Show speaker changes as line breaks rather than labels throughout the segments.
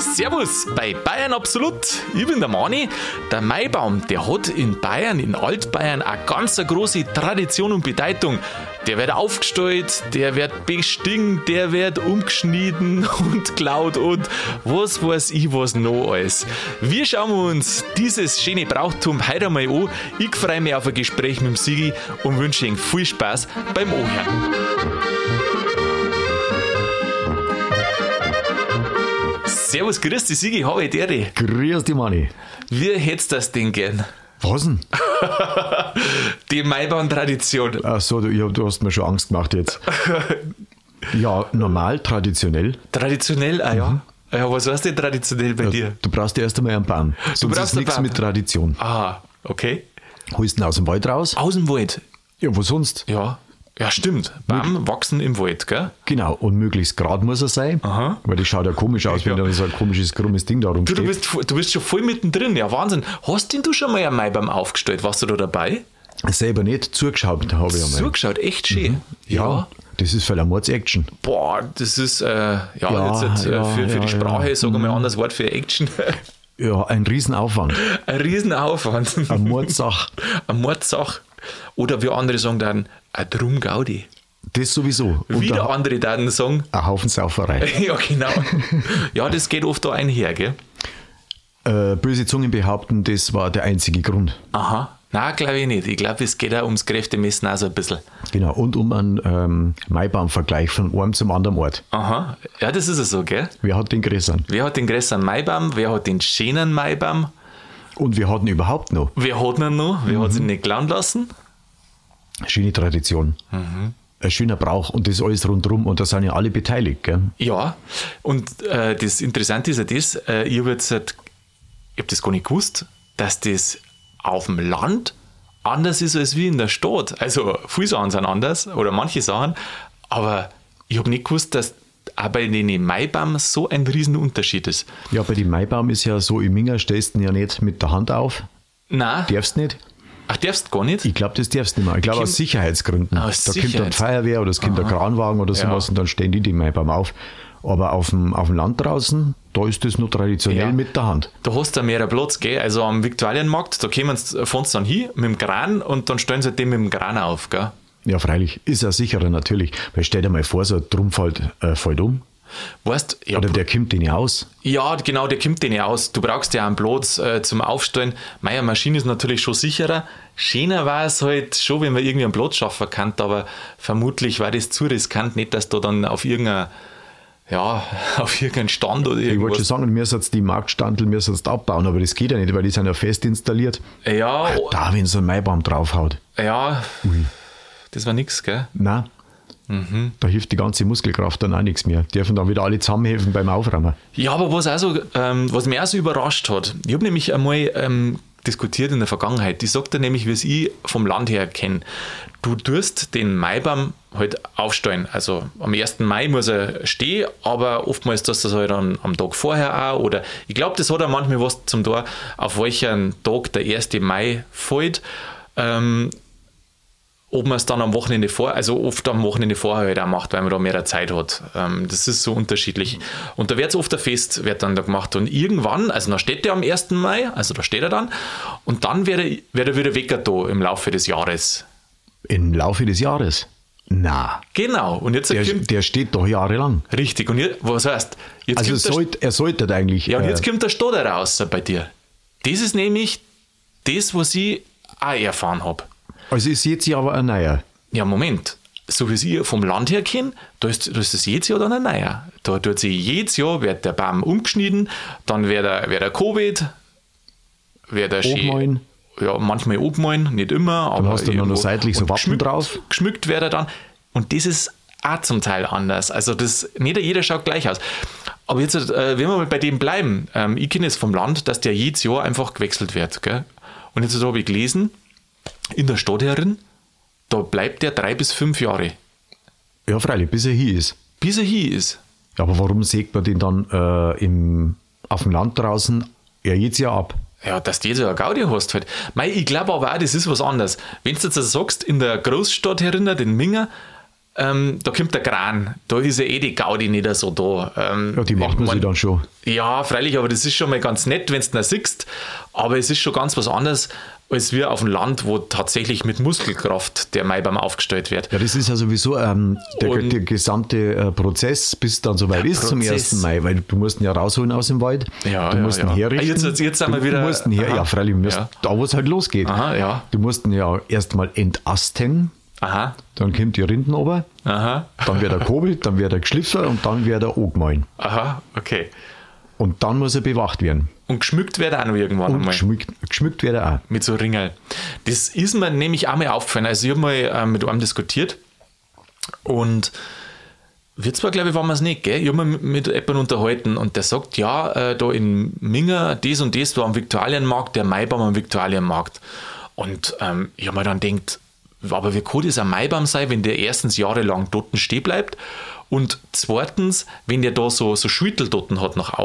Servus bei Bayern Absolut. Ich bin der Mani. Der Maibaum, der hat in Bayern, in Altbayern, eine ganz große Tradition und Bedeutung. Der wird aufgestellt, der wird bestingt, der wird umgeschnitten und klaut und was weiß ich was noch alles. Wir schauen uns dieses schöne Brauchtum heute einmal an. Ich freue mich auf ein Gespräch mit dem Sigi und wünsche Ihnen viel Spaß beim Ohren. Servus, grüß dich, Sigi, habe ich dir.
Grüß dich, Manni.
Wie hättest du das denn gern?
Was denn?
Die Maibaum-Tradition.
Ach so, du, ja, du hast mir schon Angst gemacht jetzt. ja, normal, traditionell.
Traditionell, ah ja. Ja, was heißt denn traditionell bei dir?
Du brauchst erst einmal einen Baum. Sonst
brauchst
ist nichts mit Tradition.
Ah, okay.
Holst ihn aus dem Wald raus?
Aus dem Wald.
Ja, wo sonst?
Ja. Ja, stimmt. Baum wachsen im Wald, gell?
Genau, und möglichst gerade muss er sein,
Aha.
weil das schaut ja komisch aus, wenn
Ja.
da so ein komisches, krummes Ding da
Du,
rumsteht.
du, bist, vo- du bist schon voll mittendrin. Ja, Wahnsinn. Hast denn du schon mal einen Maibaum aufgestellt? Warst du da dabei?
Selber nicht, zugeschaut habe ich einmal.
Zugeschaut, echt schön.
Ja, das ist voll eine Mords-Action.
Boah, das ist, äh, ja,
Ja,
jetzt äh,
ja,
für, für
ja,
die Sprache,
ja.
sagen wir mal ein anderes Wort für Action.
Ja, ein Riesenaufwand.
Ein Riesenaufwand.
Eine Mordssache.
Eine Mordsache. Oder wie andere sagen dann, ein Drum Gaudi.
Das sowieso. Und
Wieder andere dann sagen,
ein Haufen Sauferei.
ja genau. Ja, das geht oft da einher, gell?
Äh, böse Zungen behaupten, das war der einzige Grund.
Aha. Nein, glaube ich nicht. Ich glaube, es geht auch ums Kräftemessen auch so ein bisschen.
Genau, und um einen ähm, Maibaum-Vergleich von einem zum anderen Ort.
Aha. Ja, das ist es so, gell?
Wer hat den größeren?
Wer hat den größeren Maibaum? Wer hat den schönen Maibaum?
Und wir hatten überhaupt noch
Wer hat ihn noch? Wer hat ihn nicht klauen lassen?
schöne Tradition. Ein schöner Brauch und das alles rundherum und da sind ja alle beteiligt. Gell?
Ja, und äh, das Interessante ist ja das, äh, ich habe jetzt, halt- ich habe das gar nicht gewusst, dass das auf dem Land anders ist als wie in der Stadt. Also viele Sachen sind anders oder manche Sachen, aber ich habe nicht gewusst, dass auch bei den Maibaum so ein Riesenunterschied ist.
Ja, bei dem Maibaum ist ja so, im Minger stellst du ja nicht mit der Hand auf.
Nein,
Darfst nicht.
ach, darfst gar nicht?
Ich glaube, das darfst du nicht mehr. Ich glaube, aus Sicherheitsgründen.
Aus
da kommt dann
Sicherheits-
Feuerwehr oder es kommt der Kranwagen oder sowas
Ja.
und dann stehen die den Maibaum auf. Aber auf dem, auf dem Land draußen, da ist das nur traditionell
Ja.
mit der Hand.
Da hast du mehr Platz, gell? Also am Viktualienmarkt, da kommen sie, fahren sie dann hin mit dem Kran und dann stellen sie den mit dem Kran auf, gell?
Ja, freilich. Ist ja sicherer natürlich. Weil stell dir mal vor, so ein Drum fällt, äh, fällt um.
Weißt, ja,
Oder der kommt den ja aus.
Ja, genau, der kommt den ja aus. Du brauchst ja einen Platz äh, zum Aufstellen. Meine Maschine ist natürlich schon sicherer. Schöner war es halt schon, wenn man irgendwie einen Platz schaffen kann, aber vermutlich war das zu riskant, nicht, dass du dann auf irgendein, ja, auf irgendeinen Stand oder
Ich wollte schon
irgendwas.
sagen, mir sollst die Marktstandel mir sollst abbauen, aber das geht ja nicht, weil die sind ja fest installiert.
Ja,
Da, wenn so ein Maibaum draufhaut.
ja, das war nix, gell?
Nein.
Mhm.
Da hilft die ganze Muskelkraft dann auch nichts mehr. Dürfen dann wieder alle zusammenhelfen beim Aufräumen.
Ja, aber was, auch so, ähm, was mich auch so überrascht hat, ich habe nämlich einmal ähm, diskutiert in der Vergangenheit, die sagt nämlich, wie es ich vom Land her kenne. Du tust den Maibaum halt aufstellen. Also am 1. Mai muss er stehen, aber oftmals tust du das halt am, am Tag vorher auch. Oder ich glaube, das hat auch manchmal was zum Tor, auf welchen Tag der 1. Mai fällt. Ähm, ob man es dann am Wochenende vor, also oft am Wochenende vorher halt auch macht, weil man da mehr Zeit hat. Ähm, das ist so unterschiedlich. Und da wird es oft ein Fest, wird dann da gemacht. Und irgendwann, also dann steht der am 1. Mai, also da steht er dann, und dann wird er, wird er wieder weg da im Laufe des Jahres.
Im Laufe des Jahres. Na,
Genau. Und jetzt
der,
kommt,
der steht doch jahrelang.
richtig. Und jetzt, was heißt? Jetzt
Also
kommt der,
sollt, er sollte eigentlich.
ja, und
äh,
jetzt kommt der Stoder raus bei dir. Das ist nämlich das, was ich auch erfahren habe.
Also ist jetzt ja aber ein neuer.
Ja, Moment. So wie ich vom Land her kenne, da ist, da ist das jedes Jahr dann ein neuer. Da tut sich jedes Jahr, wird der Baum umgeschnitten, dann wird er, wird er Covid, wird er schön-. Ja, manchmal obmalen, nicht immer. aber
hast du noch
irgendwo.
seitlich so Wappen drauf.
Geschmückt wird er dann. Und das ist auch zum Teil anders. Also das, nicht jeder schaut gleich aus. Aber jetzt, äh, wenn wir mal bei dem bleiben, ähm, ich kenne es vom Land, dass der jedes Jahr einfach gewechselt wird. Gell? Und jetzt habe ich gelesen, in der Stadt herin, da bleibt der drei bis fünf Jahre,
Ja, freilich, bis er hier ist.
bis er hier ist.
Ja, aber warum sägt man den dann äh, im, auf dem Land draußen ja jetzt ja ab?
Ja, dass du jetzt ja Gaudi hast halt. Mei, ich glaube aber auch, das ist was anderes. Wenn du jetzt also sagst, in der Großstadt herinnen, den Minger, ähm, da kommt der Kran, da ist ja eh die Gaudi nicht so da. Ähm,
Ja, die macht man
ich
sich dann schon.
Ja, freilich, aber das ist schon mal ganz nett, wenn du ihn siehst. Aber es ist schon ganz was anderes, als wir auf dem Land, wo tatsächlich mit Muskelkraft der Maibaum aufgestellt wird.
Ja, das ist ja sowieso ähm, der, der gesamte äh, Prozess, bis dann soweit ist zum
Prozess.
1. Mai, weil du musst ihn ja rausholen aus dem Wald.
Ja,
du
ja,
musst ihn
ja.
herrichten.
Jetzt- jetzt- jetzt sind wir
du,
wieder-
Du musst ihn her,
Aha.
ja, freilich,
Ja.
da wo es halt losgeht.
Aha, ja.
Du musst ihn ja erstmal entasten,
Aha,
dann kommt die Rinden runter,
aha,
dann wird er kobelt, dann wird er geschliffen und dann wird er angemahlen.
aha, okay.
Und dann muss er bewacht werden.
Und geschmückt wird auch noch irgendwann
Und
einmal.
geschmückt, geschmückt wird er auch.
mit so Ringel. Das ist mir nämlich auch mal aufgefallen. Also ich habe mal äh, mit einem diskutiert und wir zwar, glaube ich, waren wir es nicht, gell? Ich habe mich mit jemandem unterhalten und der sagt, ja, äh, da in Minger, das und das war am Viktualienmarkt, der Maibaum am Viktualienmarkt. Und ähm, ich habe mir dann gedacht, aber wie kann das ein Maibaum sein, wenn der erstens jahrelang dort stehen bleibt und zweitens, wenn der da so, so Schütteldotten hat nach,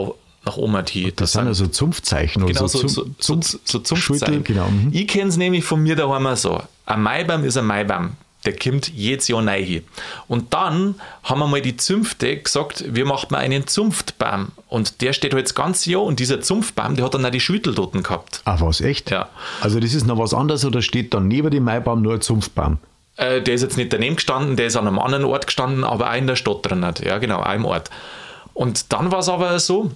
nach oben hin.
Das sind also Zunftzeichen oder
Genau,
so,
so, so,
Zum-
so, Zunftzeichen.
genau. mhm.
Ich kenne es nämlich von mir daheim auch so. Ein Maibaum ist ein Maibaum. Der kommt jedes Jahr neu hin. Und dann haben wir mal die Zünfte gesagt, wir machen mal einen Zunftbaum. Und der steht halt das ganze Jahr und dieser Zunftbaum, der hat dann auch die Schütteldoten gehabt.
Ah, was, echt?
Ja.
Also das ist noch was anderes oder steht dann neben dem Maibaum nur ein Zunftbaum?
Äh, der ist jetzt nicht daneben gestanden, der ist an einem anderen Ort gestanden, aber auch in der Stadt drin. Hat. Ja, genau, auch im Ort. Und dann war es aber so,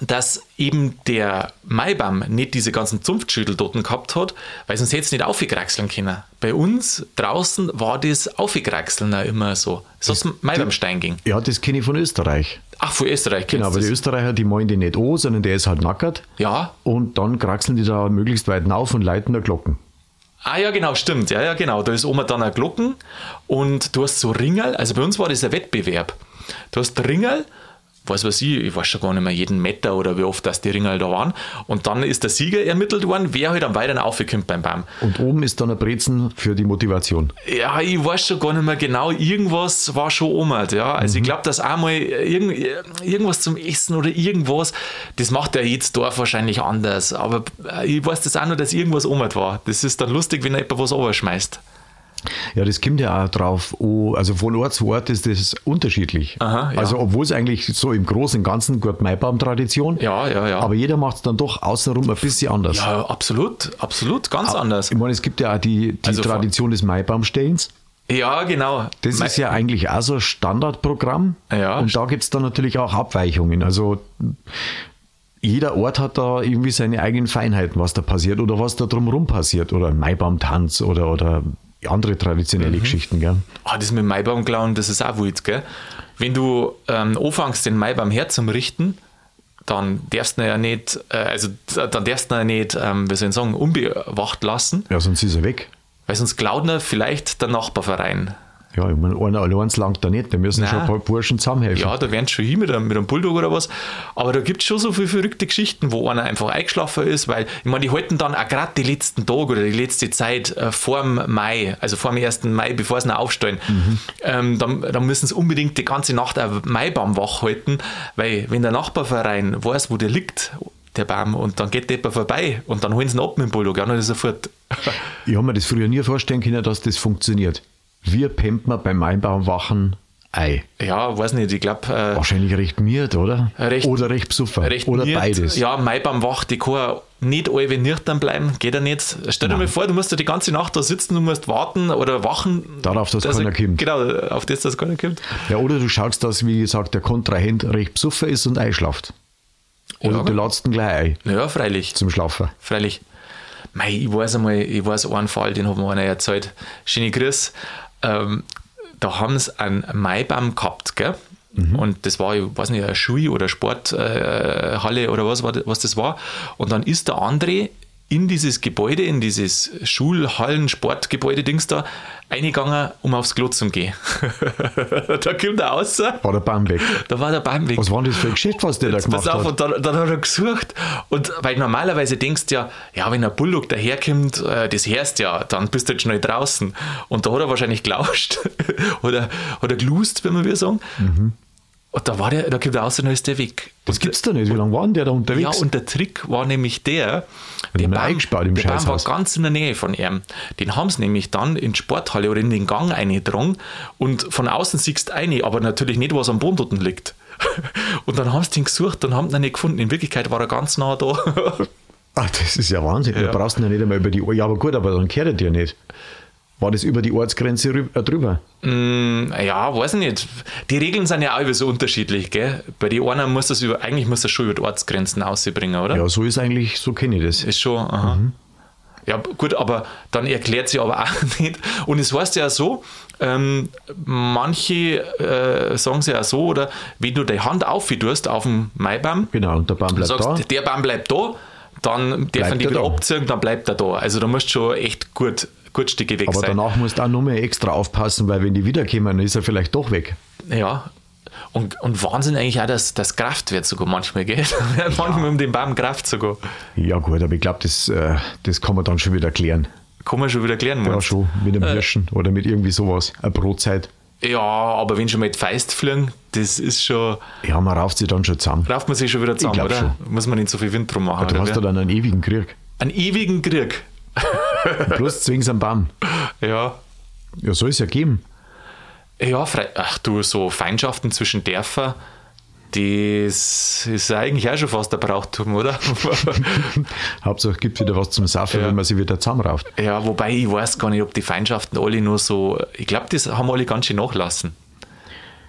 dass eben der Maibaum nicht diese ganzen Zunftschütteldoten gehabt hat, weil sonst hätte es nicht aufgekraxeln können. Bei uns draußen war das Aufgekraxeln auch immer so. So aus dem Maibaumstein ging.
Ja, das kenne ich von Österreich.
Ach, von Österreich
Genau, aber die? Österreicher, die meinen die nicht an, sondern der ist halt nackert.
Ja,
Und dann kraxeln die da möglichst weit auf und leiten da Glocken.
Ah ja, genau, stimmt. Ja, ja, genau. Da ist oben dann eine Glocken und du hast so Ringel. Also bei uns war das ein Wettbewerb. Du hast Ringel, weiß was ich, ich weiß schon gar nicht mehr jeden Meter oder wie oft das die Ringel da waren. Und dann ist der Sieger ermittelt worden, wer halt am weiteren aufgekommen beim Baum.
Und oben ist dann ein Brezen für die Motivation.
Ja, ich weiß schon gar nicht mehr genau. Irgendwas war schon oben. Ja. Also ich glaube, dass einmal irgend, irgendwas zum Essen oder irgendwas, das macht ja jedes Dorf wahrscheinlich anders. Aber äh, ich weiß das auch nur, dass irgendwas oben war. Das ist dann lustig, wenn jemand was runterschmeißt.
Ja, das kommt ja auch drauf. also von Ort zu Ort ist das unterschiedlich.
Aha, ja.
Also obwohl es eigentlich so im Großen und Ganzen gut Maibaum-Tradition.
Ja, ja, ja.
Aber jeder macht es dann doch außenrum ein bisschen anders.
Ja, absolut, absolut, ganz anders.
Ich meine, es gibt ja auch die, die
Also
Tradition des Maibaumstellens.
Ja, genau.
Das
Mei-
ist ja eigentlich auch so ein Standardprogramm.
Ja.
Und da gibt es dann natürlich auch Abweichungen. Also jeder Ort hat da irgendwie seine eigenen Feinheiten, was da passiert oder was da drumherum passiert. Oder ein Maibaumtanz oder, oder andere traditionelle
Mhm.
Geschichten. Gell?
Ah, das mit dem Maibaum klauen, das ist auch wild, gell? Wenn du ähm, anfängst, den Maibaum herzurichten, dann darfst du ihn ja nicht, äh, also dann darfst du ihn ja nicht, ähm, wie soll ich sagen, unbewacht lassen,
Ja, sonst ist er weg.
weil sonst klaut ihn vielleicht der Nachbarverein.
Ja, ich meine, einer allein langt da nicht. Da müssen
Nein.
schon ein paar Burschen zusammenhelfen.
Ja, da werden schon hin mit einem, mit einem Bulldog oder was. Aber da gibt es schon so viele verrückte Geschichten, wo einer einfach eingeschlafen ist, weil, ich meine, die halten dann auch gerade die letzten Tage oder die letzte Zeit äh, vor dem Mai, also vor dem 1. Mai, bevor sie ihn aufstellen, ähm, dann, dann müssen sie unbedingt die ganze Nacht einen Maibaum wach halten, weil wenn der Nachbarverein weiß, wo der liegt, der Baum, und dann geht jemand vorbei und dann holen sie ihn ab mit dem Bulldog, ja, dann ist er fort.
Ich habe mir das früher nie vorstellen können, dass das funktioniert. Wir pempen wir beim Einbaumwachen Ei.
ja, weiß nicht, ich glaube, äh,
Wahrscheinlich recht miert, oder?
Recht-
oder recht besoffen.
recht
oder
miert.
beides.
Ja, Maibaum wach, die kann nicht alle nüchtern bleiben, geht ja nicht. Stell dir mal vor, du musst ja die ganze Nacht da sitzen, du musst warten oder wachen.
Darauf, dass keiner
er,
kommt.
Genau, auf das, dass keiner kommt.
Ja, oder du schaust, dass, wie gesagt, der Kontrahent recht besoffen ist und einschlaft. Oder
Ja.
du ladst ihn gleich ein
Ja, freilich.
zum Schlafen.
Freilich. Mei, ich weiß einmal, ich weiß einen Fall, den hat mir einer erzählt. Schöne Grüß. Ähm, da haben sie einen Maibaum gehabt, gell? Und das war, ich weiß nicht, eine Schule oder Sporthalle äh, oder was, was das war. Und dann ist der André in dieses Gebäude, in dieses Schulhallen-Sportgebäude-Dings da, eingegangen, um aufs Klo zu gehen. da kommt er raus,
War der Baum weg.
da war der Baum weg.
Was war denn das für ein Geschäft, was der da
Jetzt
gemacht
pass auf,
hat?
und dann, dann hat er gesucht. Und weil normalerweise denkst du ja, ja, wenn ein Bulldog daherkommt, äh, das hörst ja, dann bist du jetzt schnell draußen. Und da hat er wahrscheinlich gelauscht oder, oder gelust, wenn man wir sagen.
Mhm.
Und da war der, da gibt er außer ist der weg.
Das gibt's da nicht. Wie lange war denn der da
Ja,
unterwegs?
und der Trick war nämlich der, der Baum, der Baum war ganz in der Nähe von ihm. Den haben sie nämlich dann in die Sporthalle oder in den Gang eingedrungen und von außen siehst du eine, aber natürlich nicht, was am Boden dort liegt. Und dann haben sie den gesucht und haben ihn nicht gefunden. In Wirklichkeit war er ganz nah da.
Ach, das ist ja Wahnsinn.
Ja.
Du brauchst ihn ja nicht einmal über die Ohr. Ja, aber gut, aber dann kehrt er dir nicht. War das über die Ortsgrenze äh, drüber?
Ja, weiß ich nicht. Die Regeln sind ja auch immer so unterschiedlich, gell? Bei den einen muss das über, eigentlich muss das schon über die Ortsgrenzen ausbringen, oder?
Ja, so ist eigentlich, so kenne ich das.
Ist schon, aha. Ja, gut, aber dann erklärt sie aber auch nicht. Und es heißt ja so, ähm, manche äh, sagen sie ja so, oder wenn du die Hand auftust auf dem Maibaum,
Genau, und der Baum bleibt
sagst,
da.
der Baum bleibt da, dann man die
er
wieder
da.
abziehen, dann bleibt er da. Also da musst du schon echt gut, gut Stücke weg
Aber
sein.
danach musst du auch noch mehr extra aufpassen, weil wenn die wiederkommen, dann ist er vielleicht doch weg.
Ja. Und, und Wahnsinn eigentlich auch, dass das Kraft wird sogar manchmal, gell? Wird manchmal um den Baum Kraft sogar.
Ja gut, aber ich glaube, das, äh, das kann man dann schon wieder klären.
Kann man schon wieder klären,
Ja,
du?
schon, mit
Äh.
einem Hirschen oder mit irgendwie sowas. Eine Brotzeit.
Ja, aber wenn schon mal die Feist fliegen, das ist schon,
Ja, man rauft sie dann schon zusammen.
rauft man sich schon wieder zusammen, oder? Muss man nicht so viel Wind drum machen.
Du
oder
hast da dann einen ewigen Krieg.
Einen ewigen Krieg.
Plus zwingst am Baum.
Ja.
Ja, soll es ja geben.
Ja, frei, ach du, so Feindschaften zwischen Dörfern, das ist eigentlich auch schon fast ein Brauchtum, oder?
Hauptsache gibt wieder was zum Saufen,
Ja.
wenn man sie wieder zusammenrauft.
ja, wobei ich weiß gar nicht, ob die Feindschaften alle nur so, ich glaube, das haben alle ganz schön nachlassen.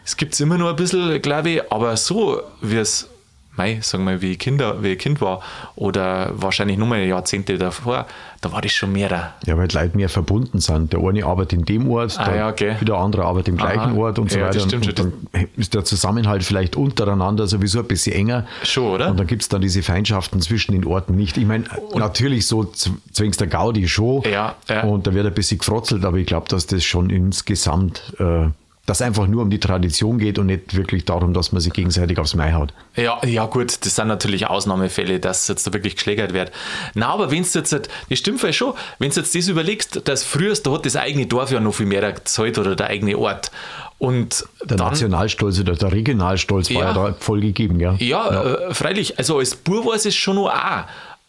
Es gibt es immer nur ein bisschen, glaube ich, aber so wie es, mei, sagen wir, wie ich, Kinder, wie ich Kind war oder wahrscheinlich nur mal Jahrzehnte davor, da war das schon mehr.
Ja, weil die Leute mehr verbunden sind. Der eine arbeitet in dem Ort,
Ah,
der
ja, okay.
wieder andere arbeitet im gleichen
Aha.
Ort und so
Ja,
weiter.
stimmt
und dann ist der Zusammenhalt vielleicht untereinander sowieso ein bisschen enger.
Schon, oder?
Und dann gibt es dann diese Feindschaften zwischen den Orten nicht. Ich meine, natürlich so zwingst der Gaudi schon.
Ja, ja.
Und da wird ein bisschen gefrotzelt, aber ich glaube, dass das schon insgesamt, äh, dass einfach nur um die Tradition geht und nicht wirklich darum, dass man sich gegenseitig aufs Mai haut.
Ja, ja gut, das sind natürlich Ausnahmefälle, dass jetzt da wirklich geschlägert wird. Na, aber wenn du jetzt, das stimmt vielleicht schon, wenn du jetzt das überlegst, dass früher, da hat das eigene Dorf ja noch viel mehr gezahlt oder der eigene Ort. Und
Der
dann,
Nationalstolz oder der Regionalstolz war
Ja.
ja da voll gegeben, ja.
ja, Äh, freilich, also als Bur war es schon noch auch.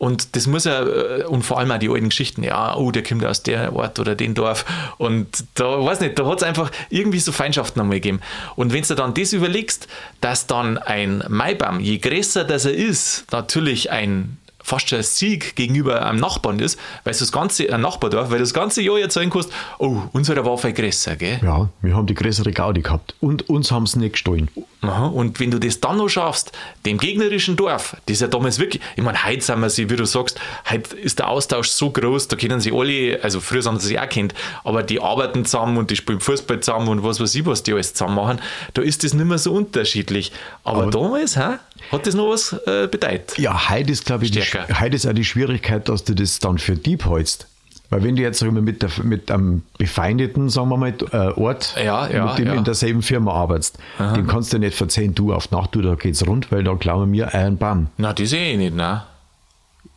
Und das muss ja, äh, und vor allem auch die alten Geschichten, ja, oh, der kommt aus der Ort oder den Dorf. Und da, weiß nicht, da hat es einfach irgendwie so Feindschaften einmal gegeben. Und wenn du dann das überlegst, dass dann ein Maibaum, je größer das er ist, natürlich ein fast schon ein Sieg gegenüber einem Nachbarn ist, weil du das ganze, ein Nachbardorf, weil das ganze Jahr erzählen kannst, oh, unsere war viel größer, gell?
Ja, wir haben die größere Gaudi gehabt. Und uns haben sie nicht gestohlen.
Aha, und wenn du das dann noch schaffst, dem gegnerischen Dorf, das ja damals wirklich, ich meine, heute sind wir sie, wie du sagst, heute ist der Austausch so groß, da kennen sie alle, also früher haben sie sich auch kennt, aber die arbeiten zusammen und die spielen Fußball zusammen und was weiß ich, was die alles zusammen machen, da ist das nicht mehr so unterschiedlich. Aber, damals, hä, hat das noch was äh, bedeutet.
Ja, heute ist, glaube ich, die, heute ist auch die Schwierigkeit, dass du das dann für Dieb hältst. Weil wenn du jetzt mal, mit, der, mit einem befeindeten, sagen wir mal, äh, Ort,
Ja, ja,
mit dem
ja.
in derselben Firma arbeitest, dem kannst du nicht verzeihen, du auf Nacht, du, da geht's rund, weil da klauen wir einen Baum.
Na, das sehe ich nicht, ne?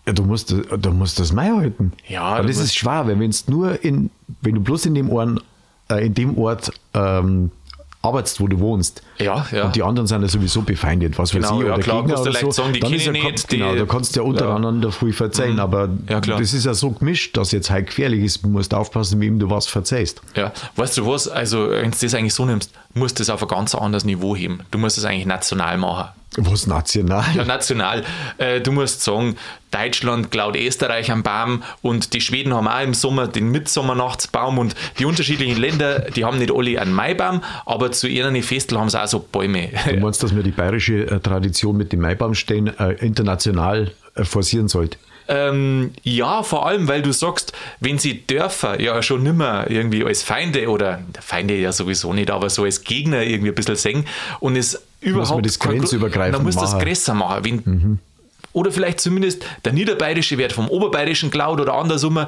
Ja, du musst, du musst das Mai halten.
Ja,
Aber das ist schwer, weil wenn nur in, wenn du bloß in dem Ort, äh, in dem Ort ähm, arbeitest, wo du wohnst.
Ja, ja.
Und die anderen sind ja sowieso befeindet, was
Genau,
weiß ich,
ja,
oder
klar,
Gegner oder so.
sagen, die
Dann ist ja,
nicht,
Genau,
die-
da kannst du ja untereinander viel verzeihen, aber
Ja, klar.
das ist ja so gemischt, dass jetzt halt gefährlich ist. Du musst aufpassen, wem du was verzeihst.
Ja, weißt du was, also wenn du das eigentlich so nimmst, musst du das auf ein ganz anderes Niveau heben. Du musst es eigentlich national machen.
Was national?
Ja, national. Äh, du musst sagen, Deutschland klaut Österreich am Baum und die Schweden haben auch im Sommer den Mitsommernachtsbaum und die unterschiedlichen Länder, die haben nicht alle einen Maibaum, aber zu ihren Festeln haben sie auch so Bäume.
Du meinst, dass man die bayerische äh, Tradition mit dem Maibaumstehen äh, international äh, forcieren sollte?
Ähm, ja, vor allem, weil du sagst, wenn sie Dörfer ja schon nimmer irgendwie als Feinde oder Feinde ja sowieso nicht, aber so als Gegner irgendwie ein bisschen sehen und es überhaupt
das
kein-
grenzübergreifend
dann muss das
machen.
größer machen. Wenn, Oder vielleicht zumindest der Niederbayerische wird vom Oberbayerischen klaut oder andersrum.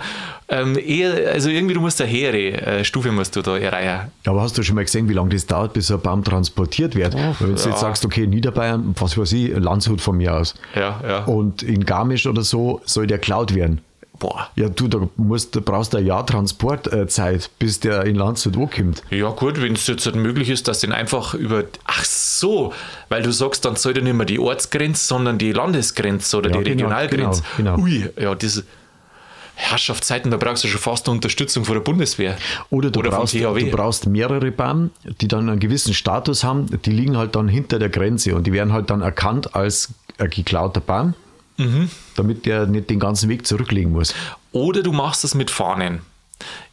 Ähm, eher, also irgendwie, du musst eine höhere äh, Stufe musst du da erreichen.
Aber hast du schon mal gesehen, wie lange das dauert, bis so ein Baum transportiert wird? Weil wenn du
ja.
jetzt sagst, okay, Niederbayern, was weiß ich, Landshut von mir aus.
Ja, ja.
Und in Garmisch oder so soll der klaut werden.
Boah.
Ja, du, da, musst, da brauchst du ein Jahr Transportzeit, bis der in Landshut ankommt.
Ja, gut, wenn es jetzt nicht möglich ist, dass den einfach über. Ach so, weil du sagst, dann soll ja nicht mehr die Ortsgrenze, sondern die Landesgrenze oder
Ja,
die
genau,
Regionalgrenze.
genau, genau.
Ui, ja, diese Herrschaftszeiten, da brauchst du schon fast eine Unterstützung von der Bundeswehr.
Oder du,
vom
brauchst, du brauchst mehrere Bahnen, die dann einen gewissen Status haben, die liegen halt dann hinter der Grenze und die werden halt dann erkannt als ein geklauter Bahn,
Mhm.
damit der nicht den ganzen Weg zurücklegen muss.
Oder du machst es mit Fahnen.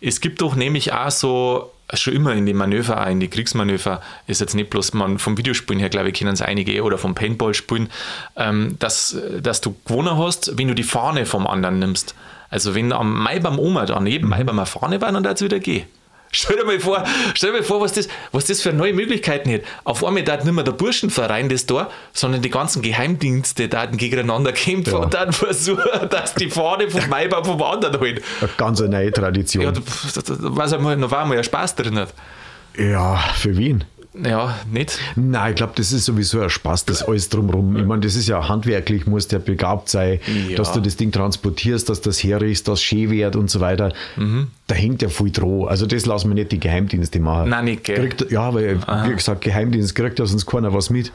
Es gibt doch nämlich auch so, schon immer in den Manöver, auch in die Kriegsmanöver, ist jetzt nicht bloß man vom Videospielen her, glaube ich, kennen es einige, oder vom Paintball-Spielen, ähm, dass, dass du gewonnen hast, wenn du die Fahne vom anderen nimmst. Also wenn am Mai beim Oma da neben Mai beim Fahne war, dann darf es wieder gehen. Stell dir mal vor, stell dir mal vor, was das, was das für neue Möglichkeiten hat. Auf einmal da nicht mehr der Burschenverein das da, sondern die ganzen Geheimdienste da gegeneinander kämpfen
Ja.
und dann versuchen, dass die Fahne vom Maibaum vom anderen holen.
Eine ganz neue Tradition.
Ja,
Ja,
da, was einmal, da war mal ja Spaß drin. Hat.
für wen?
Ja, nicht?
Nein, ich glaube, das ist sowieso ein Spaß, das alles drumherum. Ich meine, das ist ja handwerklich, muss der begabt sein,
Ja.
dass du das Ding transportierst, dass das herrichst, dass es schön wird und so weiter. Da hängt ja viel dran. Also das lassen wir nicht die Geheimdienste machen.
Nein, nicht, gell?
Kriegt, ja, weil, wie gesagt, Geheimdienst kriegt ja sonst keiner was mit.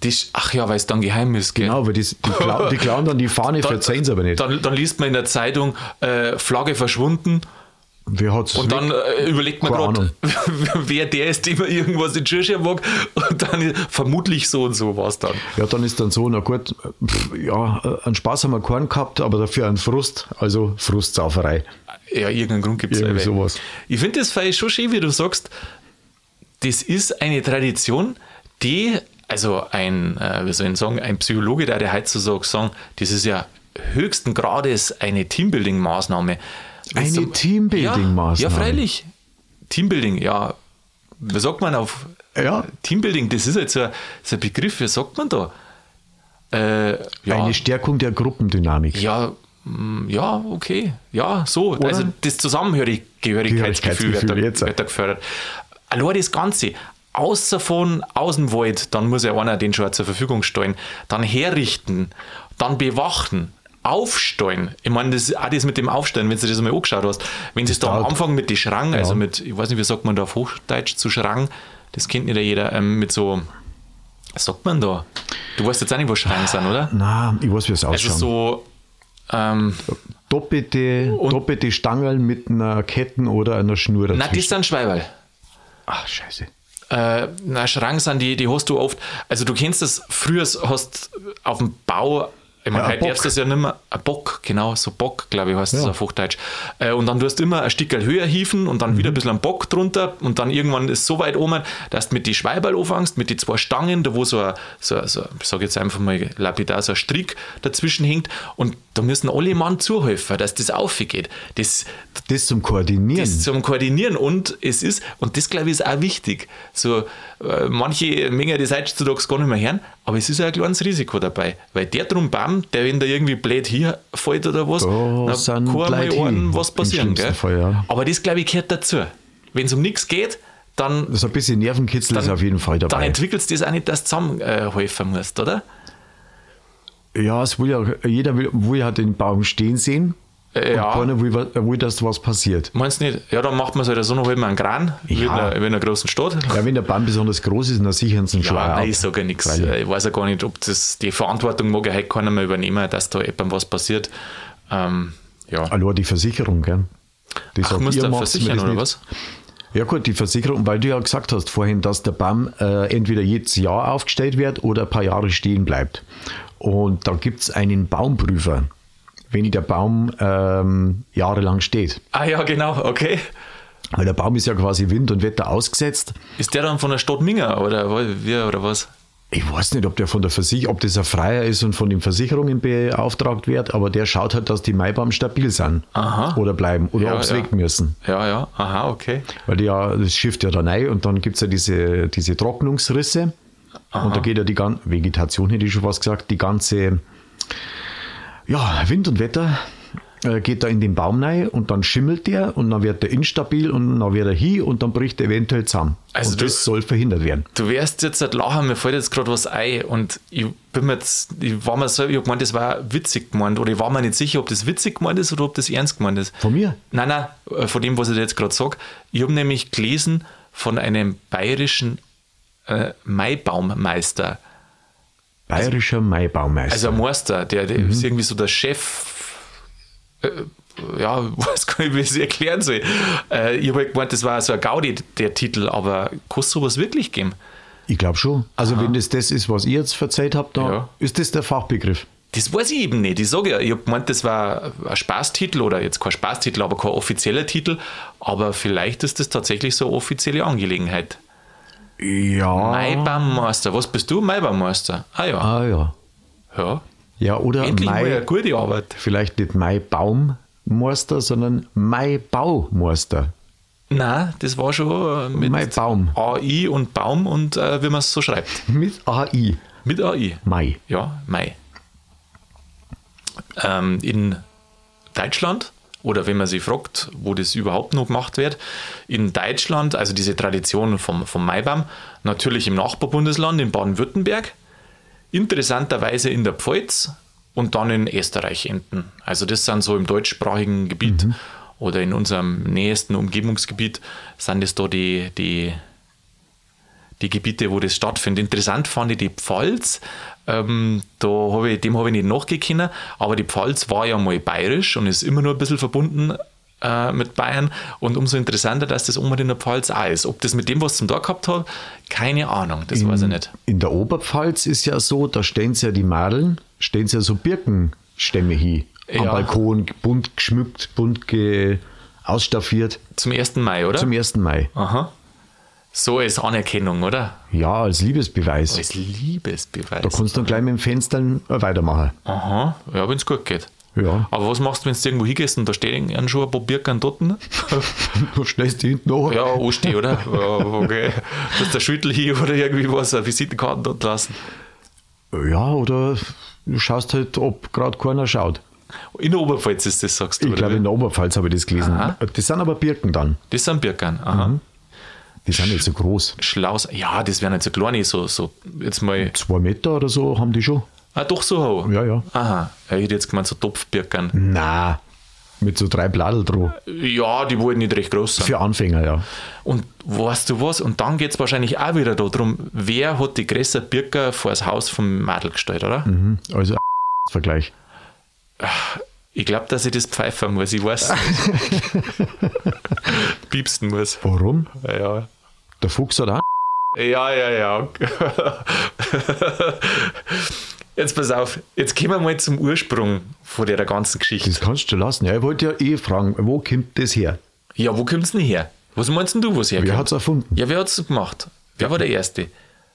Das, ach ja, weil es dann geheim ist. Gell?
Genau, weil das, die, klauen, die klauen dann die Fahne, verzeihen sie aber nicht.
Dann, dann liest man in der Zeitung, äh, Flagge verschwunden
Wer hat's
und dann äh, überlegt man gerade, wer der ist, dem man irgendwas in Tschirschia mag und dann vermutlich so und so war es dann.
Ja, dann ist dann so, na gut, pf, ja, äh, einen Spaß haben wir keinen gehabt, aber dafür einen Frust, also Frustsauferei.
Ja, irgendeinen Grund gibt es.
Irgendwie sowas.
Ich finde das vielleicht schon schön, wie du sagst, das ist eine Tradition, die, also ein, äh, wie soll ich sagen, ein Psychologe, der der heutzutage sagen, das ist ja höchsten Grades eine Teambuilding-Maßnahme.
Eine
Ja,
Teambuilding-Maßnahme?
ja, freilich. Teambuilding, ja. Wie sagt man auf
Ja.
Teambuilding? Das ist jetzt so ein, so ein Begriff, wie sagt man da? Äh, ja,
Eine Stärkung der Gruppendynamik.
ja, mm, ja, okay. Ja, so. Also das Zusammengehörigkeitsgefühl wird, da, wird da gefördert. Allein das Ganze, außer von Außenwald, dann muss ja einer den schon zur Verfügung stellen, dann herrichten, dann bewachen, aufstellen. Ich meine, das, auch das mit dem Aufstellen, wenn du das einmal angeschaut hast, wenn sie es da am. Anfang mit den Schrangen, also mit, ich weiß nicht, wie sagt man da auf Hochdeutsch zu Schrangen, das kennt nicht jeder, ähm, mit so, was sagt man da? Du weißt jetzt auch nicht, was Schrangen sind, oder?
Na, ich weiß, wie es
Also
ausschaut.
so, ähm,
doppelte, doppelte Stangen mit einer Ketten oder einer Schnur
na, das
dazwischen.
sind Schweiberl.
Ach, scheiße.
Äh, na, Schranken sind die, die hast du oft, also du kennst das, früher hast auf dem Bau, ich meine,
Ja,
heute darfst du das ja nicht mehr, ein Bock, genau, so Bock, glaube ich, heißt das
Ja.
auf Hochdeutsch. Äh, und dann tust du immer ein Stück höher hieven und dann wieder
Mhm.
ein bisschen einen Bock drunter und dann irgendwann ist es so weit oben, dass du mit die Schweiberl anfängst, mit die zwei Stangen, da wo so ein, so, so, ich sage jetzt einfach mal lapidar, so ein Strick dazwischen hängt und da müssen alle Mann zuhelfen, dass das aufgeht. Das,
Das zum Koordinieren.
das zum Koordinieren und es ist, und das glaube ich ist auch wichtig, so äh, manche Menge des heutzutage gar nicht mehr hören, aber es ist auch ein kleines Risiko dabei, weil der drum bam, der wenn da irgendwie blöd hier fällt oder was,
Da
dann kann mal einem was passieren. Gell?
Fall, ja.
Aber das glaube ich gehört dazu. Wenn es um nichts geht, dann,
also ein bisschen Nervenkitzel ist auf jeden Fall
dann
dabei.
entwickelst du das auch nicht, dass du zusammenhelfen musst, oder?
Ja, es will ja, jeder will, will ja den Baum stehen sehen.
Äh, ja.
Und keiner will, will, dass was passiert.
Meinst du nicht? Ja, dann macht man es halt so noch mal einen Kran, wie, in
Ja.
einer, wie in einer großen Stadt.
Ja, wenn der Baum besonders groß ist, dann sichern sie ihn
Ja, nein,
ab.
ich sage ja nichts. Ich weiß ja gar nicht, ob das die Verantwortung mag ja heute keiner mehr übernehmen, dass da jemandem was passiert. Ähm, ja.
Allein die Versicherung, gell? Die
Ach,
sagt,
musst du versichern oder
nicht.
was?
Ja gut, die Versicherung, weil du ja gesagt hast vorhin, dass der Baum äh, entweder jedes Jahr aufgestellt wird oder ein paar Jahre stehen bleibt. Und da gibt es einen Baumprüfer, wenn der Baum ähm, jahrelang steht.
Ah ja, genau, okay.
Weil der Baum ist ja quasi Wind und Wetter ausgesetzt.
Ist der dann von der Stadt Minger oder wie oder was?
Ich weiß nicht, ob der von der Versicherung, ob das ein Freier ist und von den Versicherungen beauftragt wird, aber der schaut halt, dass die Maibaum stabil sind
Aha.
oder bleiben oder
Ja,
ob sie
ja.
weg müssen.
Ja, ja, aha, okay.
Weil die ja, das schifft ja dann rein und dann gibt es ja diese, diese Trocknungsrisse. Und da geht ja die ganze Vegetation, hätte ich schon was gesagt, die ganze ja, Wind und Wetter äh, geht da in den Baum rein und dann schimmelt der und dann wird der instabil und dann wird er hin und dann bricht er eventuell zusammen.
Also
und
du-
das soll verhindert werden.
Du wirst jetzt halt lachen, mir fällt jetzt gerade was ein und ich bin mir jetzt, ich war mir selber, ich hab gemeint, das war witzig gemeint oder ich war mir nicht sicher, ob das witzig gemeint ist oder ob das ernst gemeint ist.
Von mir?
Nein, nein, äh, von dem, was ich dir jetzt gerade sage. Ich habe nämlich gelesen von einem bayerischen äh, Maibaummeister.
Bayerischer Maibaumeister.
Also ein Meister, der, der ist irgendwie so der Chef. Äh, ja, weiß gar nicht, wie ich es erklären soll. Äh, ich habe halt gemeint, das war so ein Gaudi, der Titel, aber kann es sowas wirklich geben?
ich glaube schon. Also wenn das das ist, was ihr jetzt verzeiht habt, da
Ja.
ist das der Fachbegriff.
Das weiß ich eben nicht. Ich sage ja, ich habe gemeint, das war ein Spaßtitel oder jetzt kein Spaßtitel, aber kein offizieller Titel. Aber vielleicht ist das tatsächlich so eine offizielle Angelegenheit.
Ja.
Maibaummeister. Was bist du? Maibaummeister. Ah ja.
Ah ja.
ja.
Ja, oder
Endlich mal eine
Mai,
gute Arbeit.
vielleicht nicht Maibaummeister, sondern Maibaumeister.
Nein, das war schon äh, mit
Maibaum.
AI und Baum und äh, wie man es so schreibt.
Mit AI.
Mit AI.
Mai.
Ja, Mai. Ähm, in Deutschland, oder wenn man sich fragt, wo das überhaupt noch gemacht wird, in Deutschland, also diese Tradition vom, vom Maibaum, natürlich im Nachbarbundesland, in Baden-Württemberg, interessanterweise in der Pfalz und dann in Österreich enden. Also das sind so im deutschsprachigen Gebiet oder in unserem nächsten Umgebungsgebiet sind es da die, die, die Gebiete, wo das stattfindet. Interessant fand ich die Pfalz. Ähm, da hab ich, dem habe ich nicht nachgekommen, aber die Pfalz war ja mal bayerisch und ist immer nur ein bisschen verbunden äh, mit Bayern. Und umso interessanter, dass das unbedingt in der Pfalz auch ist. Ob das mit dem was zum Tag gehabt hat, keine Ahnung, das weiß ich nicht.
In der Oberpfalz ist ja so, da stehen ja die Madeln, stehen ja so Birkenstämme hin. Am
Ja.
Balkon, bunt geschmückt, bunt ge ausstaffiert.
Zum 1. Mai, oder?
Zum 1. Mai.
Aha. So als Anerkennung, oder?
Ja, als Liebesbeweis.
Als Liebesbeweis.
Da kannst du dann gleich mit dem Fenster weitermachen.
Aha, ja, wenn es gut geht.
Ja.
Aber was machst du, wenn du irgendwo hingehst und da stehen schon ein paar Birken dort? ne?
Du stellst die hinten nach.
Ja, anstehen, oder? Ja, okay. Du hast der Schüttel hier oder irgendwie was, eine Visitenkarte dort lassen.
Ja, oder du schaust halt, ob gerade keiner schaut.
In der Oberpfalz ist das, sagst du,
Ich glaube, in der Oberpfalz habe ich das gelesen.
Aha.
Das sind aber Birken dann.
Das sind Birken. Aha.
Die sind nicht so groß.
Schlaus. Ja, das wären nicht so kleine, so, so jetzt mal.
Zwei Meter oder so haben die schon.
Ah, doch so hoch.
Ja, ja.
Aha. Ich hätte jetzt gemeint, so Topfbirken.
Na, mit so drei Bladel drauf.
Ja, die wollten nicht recht groß sein.
Für Anfänger, ja.
Und weißt du was? Und dann geht es wahrscheinlich auch wieder darum, wer hat die größere Birke vor das Haus vom Madel gestellt, oder?
Also Vergleich.
Ich glaube, dass ich das pfeifen muss, ich weiß. Piepsten muss.
Warum?
Ja.
Der Fuchs hat auch.
Ja, ja, ja. Jetzt pass auf, jetzt kommen wir mal zum Ursprung von der ganzen Geschichte.
Das kannst du lassen. Ja, ich wollte ja eh fragen, wo kommt das her?
Ja, wo kommt es denn her? Was meinst denn du, wo es herkommt?
Wer hat es erfunden?
Ja, wer hat es gemacht? Wer war der Erste?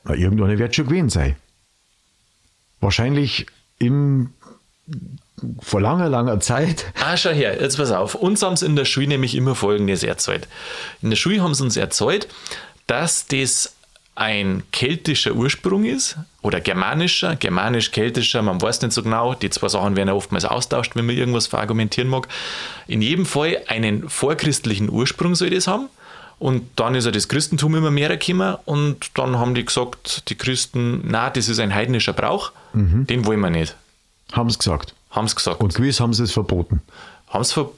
Na, irgendwann wird schon gewesen sein. Wahrscheinlich im, vor langer, langer Zeit.
Ah, schau her, jetzt pass auf. Uns haben sie in der Schule nämlich immer Folgendes erzählt. In der Schule haben sie uns erzählt, dass das ein keltischer Ursprung ist oder germanischer, germanisch-keltischer, man weiß nicht so genau. Die zwei Sachen werden ja oftmals austauscht, wenn man irgendwas verargumentieren mag. In jedem Fall einen vorchristlichen Ursprung soll das haben. Und dann ist ja das Christentum immer mehr gekommen und dann haben die gesagt, die Christen, na, das ist ein heidnischer Brauch, den wollen wir nicht.
Haben sie gesagt.
Haben sie gesagt.
Und gewiss haben sie es verboten.
Haben es ver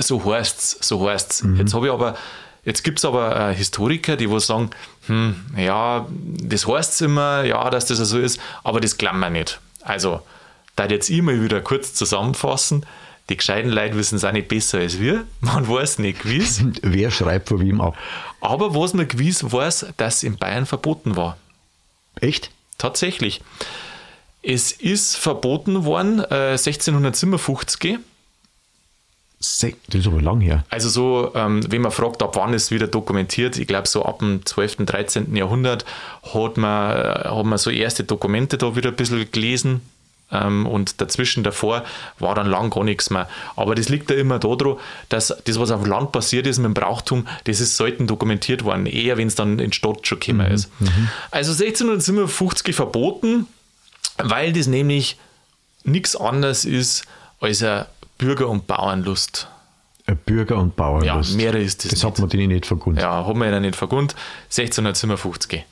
so heißt's, so heißt's. Jetzt habe ich aber, jetzt gibt es aber äh, Historiker, die wo sagen, hm, ja, das heißt immer, ja, dass das so ist, aber das glauben wir nicht. Also, da jetzt mal wieder kurz zusammenfassen, die gescheiten Leute wissen es auch nicht besser als wir. Man weiß nicht gewiss.
Wer schreibt von wem ab? Aber
Aber was man gewiss weiß, dass es in Bayern verboten war.
echt?
Tatsächlich. Es ist verboten worden, äh, 1657.
Se das ist aber lang her.
Also so, ähm, wenn man fragt, ab wann ist wieder dokumentiert, ich glaube so ab dem 12., 13. Jahrhundert hat man, äh, hat man so erste Dokumente da wieder ein bisschen gelesen ähm, und dazwischen davor war dann lang gar nichts mehr. Aber das liegt ja immer daran, dass das, was auf dem Land passiert ist mit dem Brauchtum, das ist selten dokumentiert worden, eher wenn es dann in Stadt schon gekommen ist. Also 1657 verboten, weil das nämlich nichts anderes ist als ein Bürger- und Bauernlust.
Ein Bürger- und Bauernlust.
Ja, mehr ist das
Das hat
nicht.
man denen nicht vergund.
Ja, haben wir ihnen nicht vergund. 1657.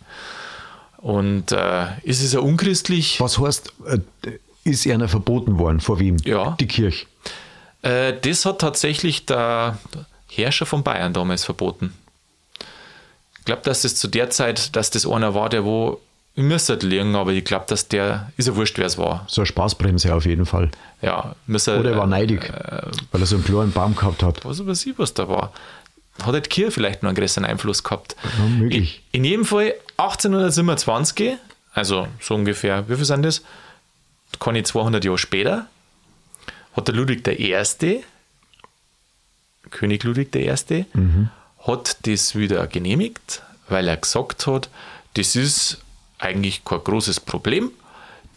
Und äh, ist es ja unchristlich?
Was heißt, äh, ist einer verboten worden? Vor wem?
Ja.
Die Kirche.
Äh, das hat tatsächlich der Herrscher von Bayern damals verboten. Ich glaube, dass das zu der Zeit, dass das einer war, der wo im müsste liegen, aber ich glaube, dass der, ist ja wurscht, wer es war.
So eine Spaßbremse auf jeden Fall.
Ja, müsste,
Oder er war
äh,
neidig, weil er so einen kleinen Baum gehabt hat.
was weiß ich, was da war. Hat halt Kirche vielleicht noch einen größeren Einfluss gehabt.
Ja, möglich.
In, in jedem Fall 1827, also so ungefähr, wie viel sind das? Kann ich 200 Jahre später, hat der Ludwig I., König Ludwig I., hat das wieder genehmigt, weil er gesagt hat, das ist eigentlich kein großes Problem.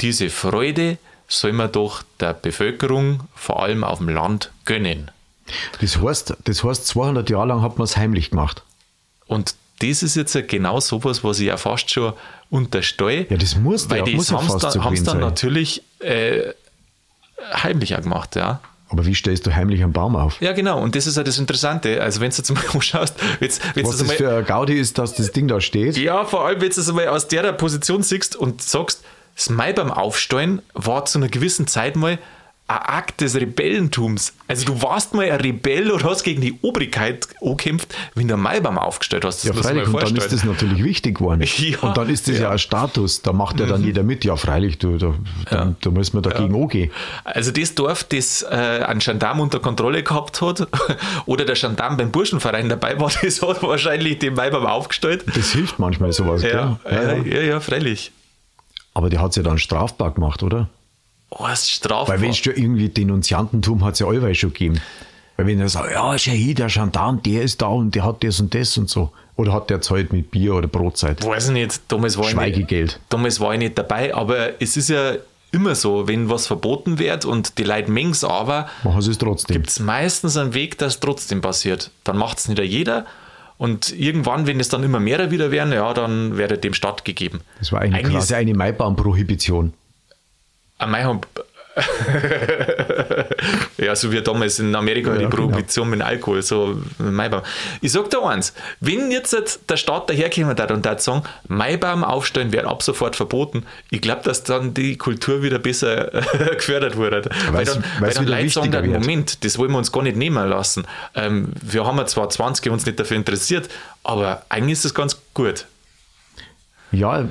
Diese Freude soll man doch der Bevölkerung, vor allem auf dem Land, gönnen.
Das heißt, das heißt 200 Jahre lang hat man es heimlich gemacht.
Und das ist jetzt genau sowas, was ich ja fast schon unterstelle.
Ja, das muss
Weil
ja- ja
haben
fast
dann, haben's dann natürlich äh, heimlich auch gemacht, ja.
Aber wie stellst du heimlich einen Baum auf?
Ja, genau. Und das ist ja das Interessante. Also, wenn du jetzt mal anschaust, jetzt, wenn
Was das
mal,
für ein Gaudi ist, dass das Ding da steht.
ja, vor allem, wenn du es mal aus der Position siehst und sagst, das Mai beim Aufstellen war zu einer gewissen Zeit mal Akt des Rebellentums. Also du warst mal ein Rebell oder hast gegen die Obrigkeit angekämpft, wenn du einen Maibaum aufgestellt hast. Das
Ja, freilich, und dann ist das natürlich wichtig geworden.
Ja,
und dann ist das ja,
ja. Mhm.
ein Status, da macht ja dann jeder mit. Ja, freilich, du, da, dann, da muss man dagegen angehen.
Also das Dorf, das äh, einen Gendarm unter Kontrolle gehabt hat oder der Gendarm beim Burschenverein dabei war, das hat wahrscheinlich den Maibaum aufgestellt.
Das hilft manchmal sowas,
Ja, ja, ja, ja, freilich.
Aber der hat es ja dann strafbar gemacht, oder?
Oh, es ist strafbar.
Weil wenn es schon irgendwie Denunziantentum hat es ja allweil schon gegeben. Weil wenn er sagt, ja, schau hier, der Gendarm, der ist da und der hat das und das und so. Oder hat der zahlt mit Bier oder Brotzeit?
Weiß ich nicht, damals war ich
Schweigegeld.
nicht, damals war ich nicht dabei, aber es ist ja immer so, wenn was verboten wird und die Leute mengen's aber,
Machen sie es trotzdem.
gibt es meistens einen Weg, dass es trotzdem passiert. Dann macht es nicht jeder und irgendwann, wenn es dann immer mehr wieder werden, ja, dann wäre dem stattgegeben.
das war eine,
Eigentlich
quasi eine Maibaumprohibition.
Am Mai haben. ja, so wie damals in Amerika
Ja,
die
genau.
Prohibition mit Alkohol, so Maibaum. Ich sag dir eins, wenn jetzt der Staat daherkommen hat und da sagen, Maibaum aufstellen wird ab sofort verboten, ich glaube, dass dann die Kultur wieder besser gefördert wurde. weil dann, weil dann Leute sagen, dann,
wird.
Moment, das wollen wir uns gar nicht nehmen lassen. Ähm, wir haben ja zwar 20 uns nicht dafür interessiert, aber eigentlich ist das ganz gut.
Ja,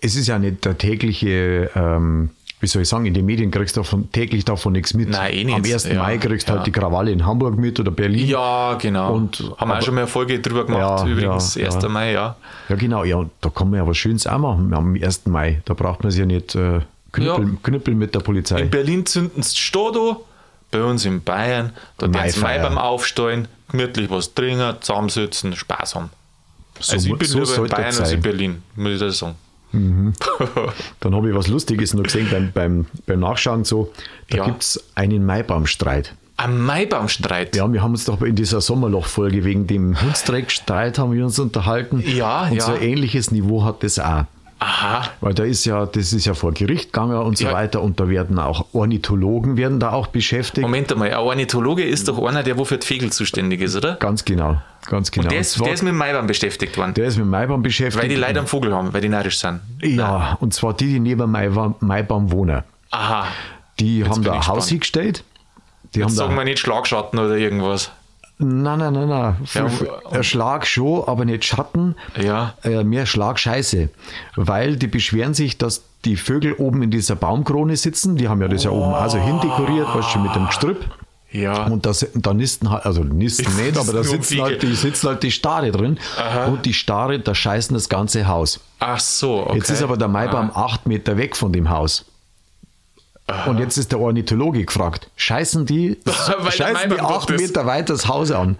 es ist ja nicht der tägliche, ähm, wie soll ich sagen, in den Medien kriegst du davon, täglich davon nichts mit.
Nein, eh nicht.
Am 1.
Ja,
Mai kriegst du
ja.
halt die Krawalle in Hamburg mit oder Berlin.
Ja, genau.
Und-
haben wir auch
aber-
schon mal eine Folge drüber gemacht,
Ja,
übrigens,
ja,
1.
ja.
Mai, ja.
Ja, genau, ja, und da kann man ja was Schönes auch machen am 1. Mai. Da braucht man sich ja nicht äh, knüppeln, knüppeln mit der Polizei.
In Berlin zünden sie an, bei uns in Bayern, da
Maifeier.
Mai beim Aufstehen, gemütlich was trinken, zusammensitzen, Spaß haben.
So
also ich bin
so
lieber in Bayern als in. Berlin, muss ich das sagen.
Dann habe ich was Lustiges noch gesehen beim, beim, beim Nachschauen so. Da
Ja.
gibt es einen Maibaumstreit.
Am Maibaumstreit.
Ja, wir haben uns doch in dieser Sommerloch-Folge wegen dem Hundstreckstreit haben wir uns unterhalten.
Ja,
und
ja.
so ein ähnliches Niveau hat das auch.
Aha.
Weil da ist ja, das ist ja vor Gericht gegangen und so
Ja.
weiter und da werden auch Ornithologen werden da auch beschäftigt.
Moment einmal, ein Ornithologe ist doch einer, der wo für die Vögel zuständig ist, oder?
Ganz genau, ganz genau.
Der
Und
ist,
zwar-
der ist mit Maibaum beschäftigt worden,
der ist mit Maibaum beschäftigt.
weil die Leute einen Vogel haben, weil die neidisch sind.
Ja, und zwar die, die neben Maibaum, Maibaum wohnen.
Aha.
Die haben
bin
da ein Haus hingestellt. Die
Jetzt
haben
sagen
da,
wir nicht Schlagschatten oder irgendwas.
Nein, nein, nein, nein.
Ja,
Schlag schon, aber nicht Schatten.
Ja.
Äh, mehr Schlagscheiße. Weil die beschweren sich, dass die Vögel oben in dieser Baumkrone sitzen. Die haben ja das ja oben also hindekoriert, was schon mit dem Gestrüpp.
Ja.
Und da, si- da nisten halt, also nisten
Das
nicht, aber da sitzen halt, die sitzen halt die Stare drin. Und die Stare, da scheißen das ganze Haus.
Ach so, okay.
Jetzt ist aber der Maibaum
Ah.
acht Meter weg von dem Haus. Und jetzt ist der Ornithologe gefragt, scheißen die, scheißen die acht. Meter weit das Haus an?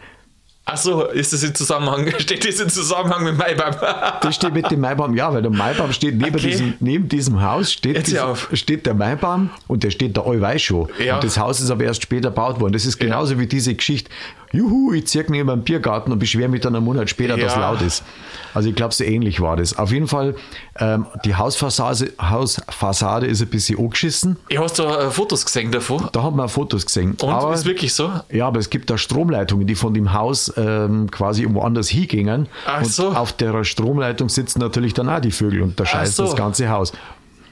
Ach so, ist das in Zusammenhang, steht das in Zusammenhang mit Maibaum?
Das steht mit dem Maibaum, ja, weil der Maibaum steht neben,
Okay.
diesem, neben diesem Haus steht, dieser- steht der Maibaum und der steht da allweil schon.
Ja.
Und das Haus ist aber erst später gebaut worden. Das ist genauso wie diese Geschichte, juhu, ich zirk neben einem Biergarten und beschwere mich dann einen Monat später, dass
Ja.
laut ist. Also ich glaube, so ähnlich war das. Auf jeden Fall, ähm, die Hausfassade, Hausfassade ist ein bisschen angeschissen.
Ich hast du äh, Fotos gesehen davon?
Da haben wir Fotos gesehen.
Und
aber,
ist wirklich so?
ja, aber es gibt da Stromleitungen, die von dem Haus ähm, quasi woanders hingingen.
Ach
und
so.
auf der Stromleitung sitzen natürlich dann auch die Vögel und da scheißt
so.
das ganze Haus.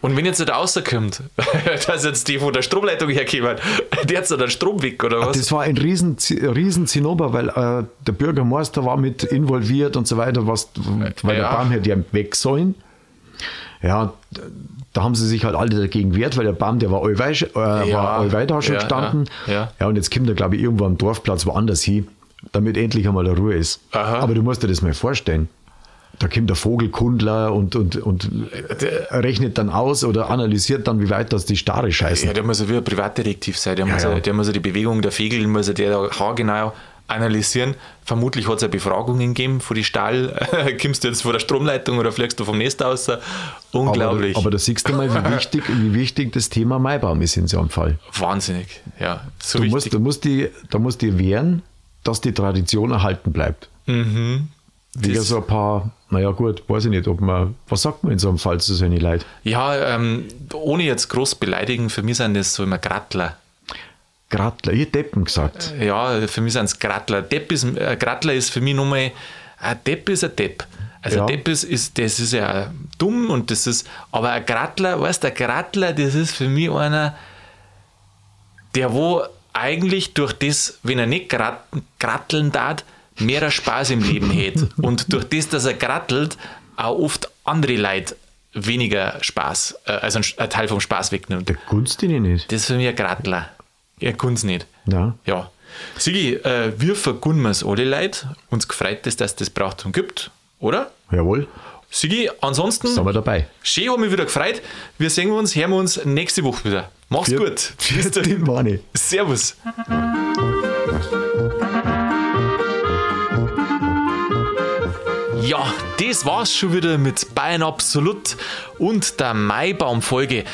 Und wenn jetzt nicht rauskommt, dass jetzt die von der Stromleitung herkommen, die hat so den Strom weg, oder was?
Das war ein riesen, riesen Zinnober, weil äh, der Bürgermeister war mit involviert und so weiter, was, weil
Ja.
der Baum hätte ja weg sollen. Ja, und da haben sie sich halt alle dagegen gewehrt, weil der Baum, der war allweil, äh,
Ja.
war allweil da schon
Ja,
gestanden.
ja, ja.
ja, und jetzt kommt er, glaube ich, irgendwo am Dorfplatz woanders hin, damit endlich einmal eine Ruhe ist.
Aha.
Aber du musst dir das mal vorstellen. Da kommt der Vogelkundler und, und, und rechnet dann aus oder analysiert dann, wie weit das die Starre scheißen.
ja, der muss ja wie ein Privatdetektiv sein. Der,
Ja,
muss,
ja.
der muss ja die Bewegung der Vögel, muss ja der haargenau analysieren. Vermutlich hat es ja Befragungen gegeben von die Stall. Kommst du jetzt von der Stromleitung oder fliegst du vom Nest aus? Unglaublich.
Aber, aber da siehst du mal, wie wichtig, wie wichtig das Thema Maibaum ist in so einem Fall.
Wahnsinnig. Ja, so
Du
wichtig.
musst, du musst die, da musst du wehren, dass die Tradition erhalten bleibt. Mhm. Wie
Das-
so ein paar, naja gut, weiß ich nicht, ob man, was sagt man in so einem Fall zu solchen Leuten?
Ja, ähm, ohne jetzt groß beleidigen, für mich sind das so immer Grattler.
Grattler, ihr Deppen gesagt.
Ja, für mich sind es Grattler. Depp ist, äh, Grattler ist für mich nochmal, ein Depp ist ein Depp. Also
Ja.
Depp ist, ist, das ist ja dumm und das ist, aber ein Grattler, weißt du, ein Grattler, das ist für mich einer, der wo eigentlich durch das, wenn er nicht grat, gratteln darf, mehr Spaß im Leben hätte. Und durch das, dass er grattelt, auch oft andere Leute weniger Spaß, äh, also ein, ein Teil vom Spaß wegnimmt.
Der Kunst ihn nicht.
Das ist für mich ein Grattler. Er es nicht.
Ja.
Ja. Sigi, äh, wir vergunnen es alle Leute. Uns gefreut es, dass das braucht und gibt, oder?
Jawohl,
Sigi, ansonsten,
sind wir dabei.
schön haben mich wieder gefreut. Wir sehen uns, hören wir uns nächste Woche wieder. Mach's
Viert-
gut. Dahin.
die Mani.
Servus. Ja, das war's schon wieder mit Bayern Absolut und der Maibaum-Folge.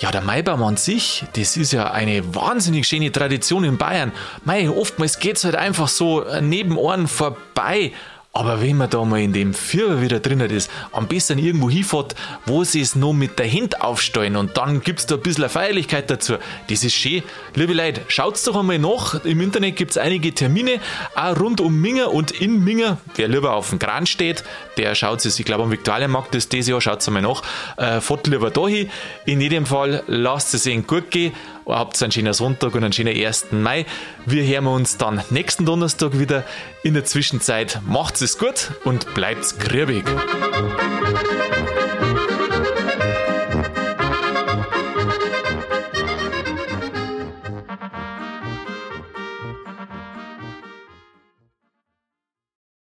Ja, der Maibaum an sich, das ist ja eine wahnsinnig schöne Tradition in Bayern. Mei, oftmals geht's halt einfach so neben Ohren vorbei. Aber wenn man da mal in dem Vierer wieder drin ist, am besten irgendwo hinfährt, wo sie es noch mit der Hand aufstellen und dann gibt's da ein bisschen Feierlichkeit dazu. Das ist schön. Liebe Leute, schaut's doch einmal nach. Im Internet gibt's einige Termine, auch rund um Minger und in Minger. Wer lieber auf dem Kran steht, der schaut es, ich glaube am Viktualienmarkt ist dieses Jahr, schaut's einmal nach. Äh, fahrt lieber da hin. In jedem Fall lasst es ihnen gut gehen. Habt einen schönen Sonntag und einen schönen 1. Mai. Wir hören uns dann nächsten Donnerstag wieder. In der Zwischenzeit macht's es gut und bleibt's grübig.